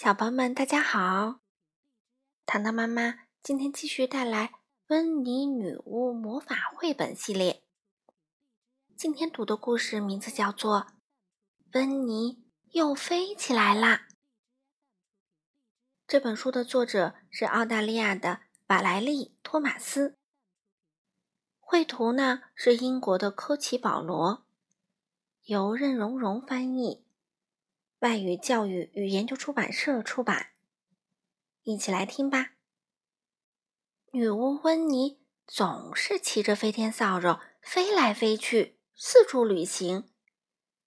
小朋友们，大家好！糖糖妈妈今天继续带来《温妮女巫魔法绘本》系列。今天读的故事名字叫做《温妮又飞起来啦》。这本书的作者是澳大利亚的瓦莱丽·托马斯，绘图呢是英国的科奇·保罗，由任溶溶翻译。外语教育与研究出版社出版，一起来听吧。女巫温妮总是骑着飞天扫帚飞来飞去，四处旅行。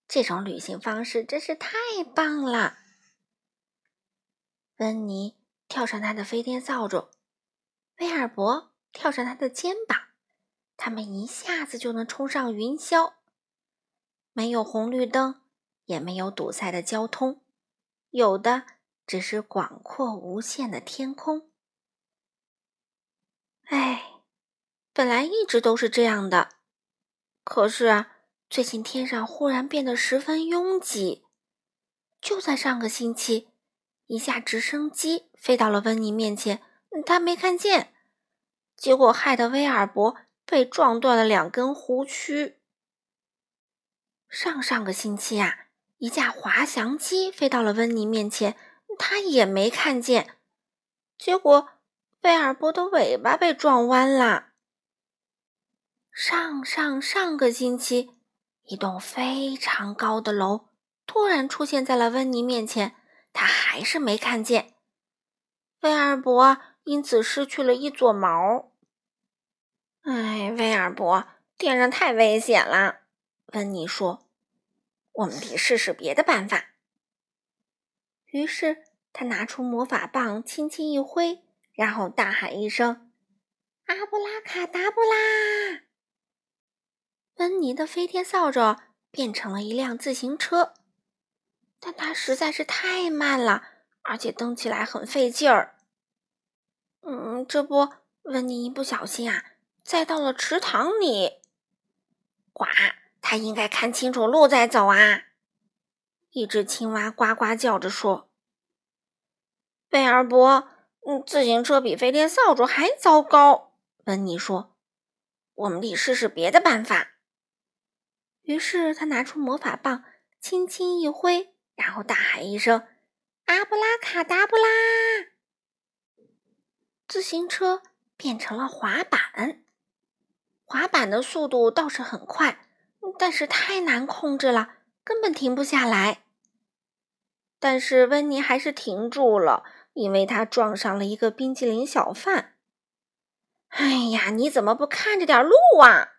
这种旅行方式真是太棒了。温妮跳上他的飞天扫帚，威尔伯跳上他的肩膀，他们一下子就能冲上云霄。没有红绿灯。也没有堵塞的交通，有的只是广阔无限的天空。哎，本来一直都是这样的，可是啊，最近天上忽然变得十分拥挤。就在上个星期，一架直升机飞到了温妮面前，他没看见，结果害得威尔伯被撞断了两根胡须。上上个星期啊。一架滑翔机飞到了温妮面前，他也没看见。结果，威尔伯的尾巴被撞弯了。上上上个星期，一栋非常高的楼突然出现在了温妮面前，他还是没看见。威尔伯因此失去了一撮毛。哎，威尔伯，天上太危险了，温妮说。我们得试试别的办法。于是他拿出魔法棒，轻轻一挥，然后大喊一声：“阿布拉卡达布拉！”温妮的飞天扫帚变成了一辆自行车，但它实在是太慢了，而且蹬起来很费劲儿。嗯，这不，温妮一不小心啊，栽到了池塘里，呱！他应该看清楚路再走啊！一只青蛙呱呱叫着说：“贝尔伯，嗯，自行车比飞天扫帚还糟糕。”温妮说：“我们得试试别的办法。”于是他拿出魔法棒，轻轻一挥，然后大喊一声：“阿布拉卡达布拉！”自行车变成了滑板，滑板的速度倒是很快。但是太难控制了，根本停不下来。但是温妮还是停住了，因为他撞上了一个冰激凌小贩。哎呀，你怎么不看着点路啊！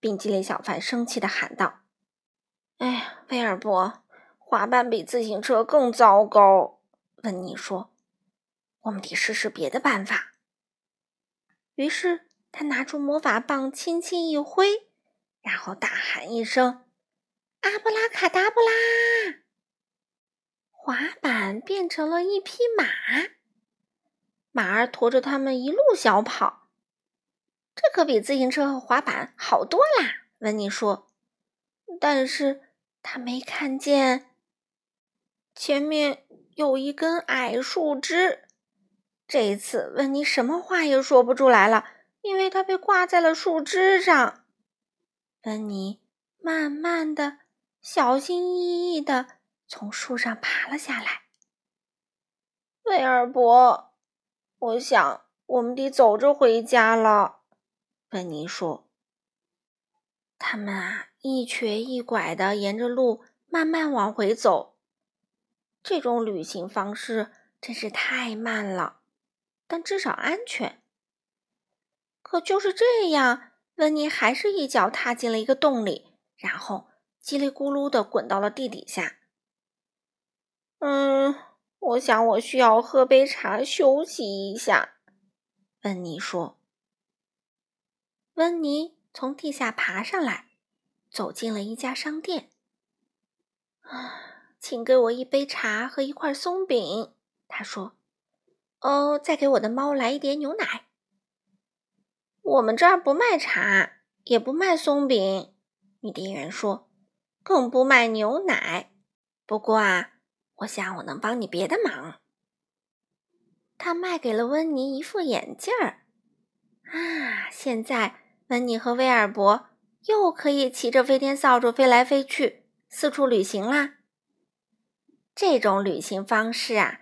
冰激凌小贩生气的喊道：“哎呀，威尔伯，滑板比自行车更糟糕。”温妮说：“我们得试试别的办法。”于是他拿出魔法棒，轻轻一挥。然后大喊一声：“阿布拉卡达布拉！”滑板变成了一匹马，马儿驮着他们一路小跑。这可比自行车和滑板好多啦，温妮说。但是他没看见前面有一根矮树枝。这一次，温妮什么话也说不出来了，因为他被挂在了树枝上。温妮慢慢的、小心翼翼的从树上爬了下来。威尔伯，我想我们得走着回家了。芬妮说：“他们啊，一瘸一拐的沿着路慢慢往回走。这种旅行方式真是太慢了，但至少安全。可就是这样。”温妮还是一脚踏进了一个洞里，然后叽里咕噜的滚到了地底下。嗯，我想我需要喝杯茶休息一下。温妮说。温妮从地下爬上来，走进了一家商店。啊，请给我一杯茶和一块松饼。他说。哦，再给我的猫来一点牛奶。我们这儿不卖茶，也不卖松饼，女店员说，更不卖牛奶。不过啊，我想我能帮你别的忙。他卖给了温妮一副眼镜儿。啊，现在温妮和威尔伯又可以骑着飞天扫帚飞来飞去，四处旅行啦。这种旅行方式啊，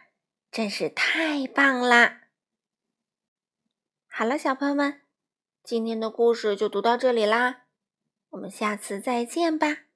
真是太棒啦！好了，小朋友们，今天的故事就读到这里啦，我们下次再见吧。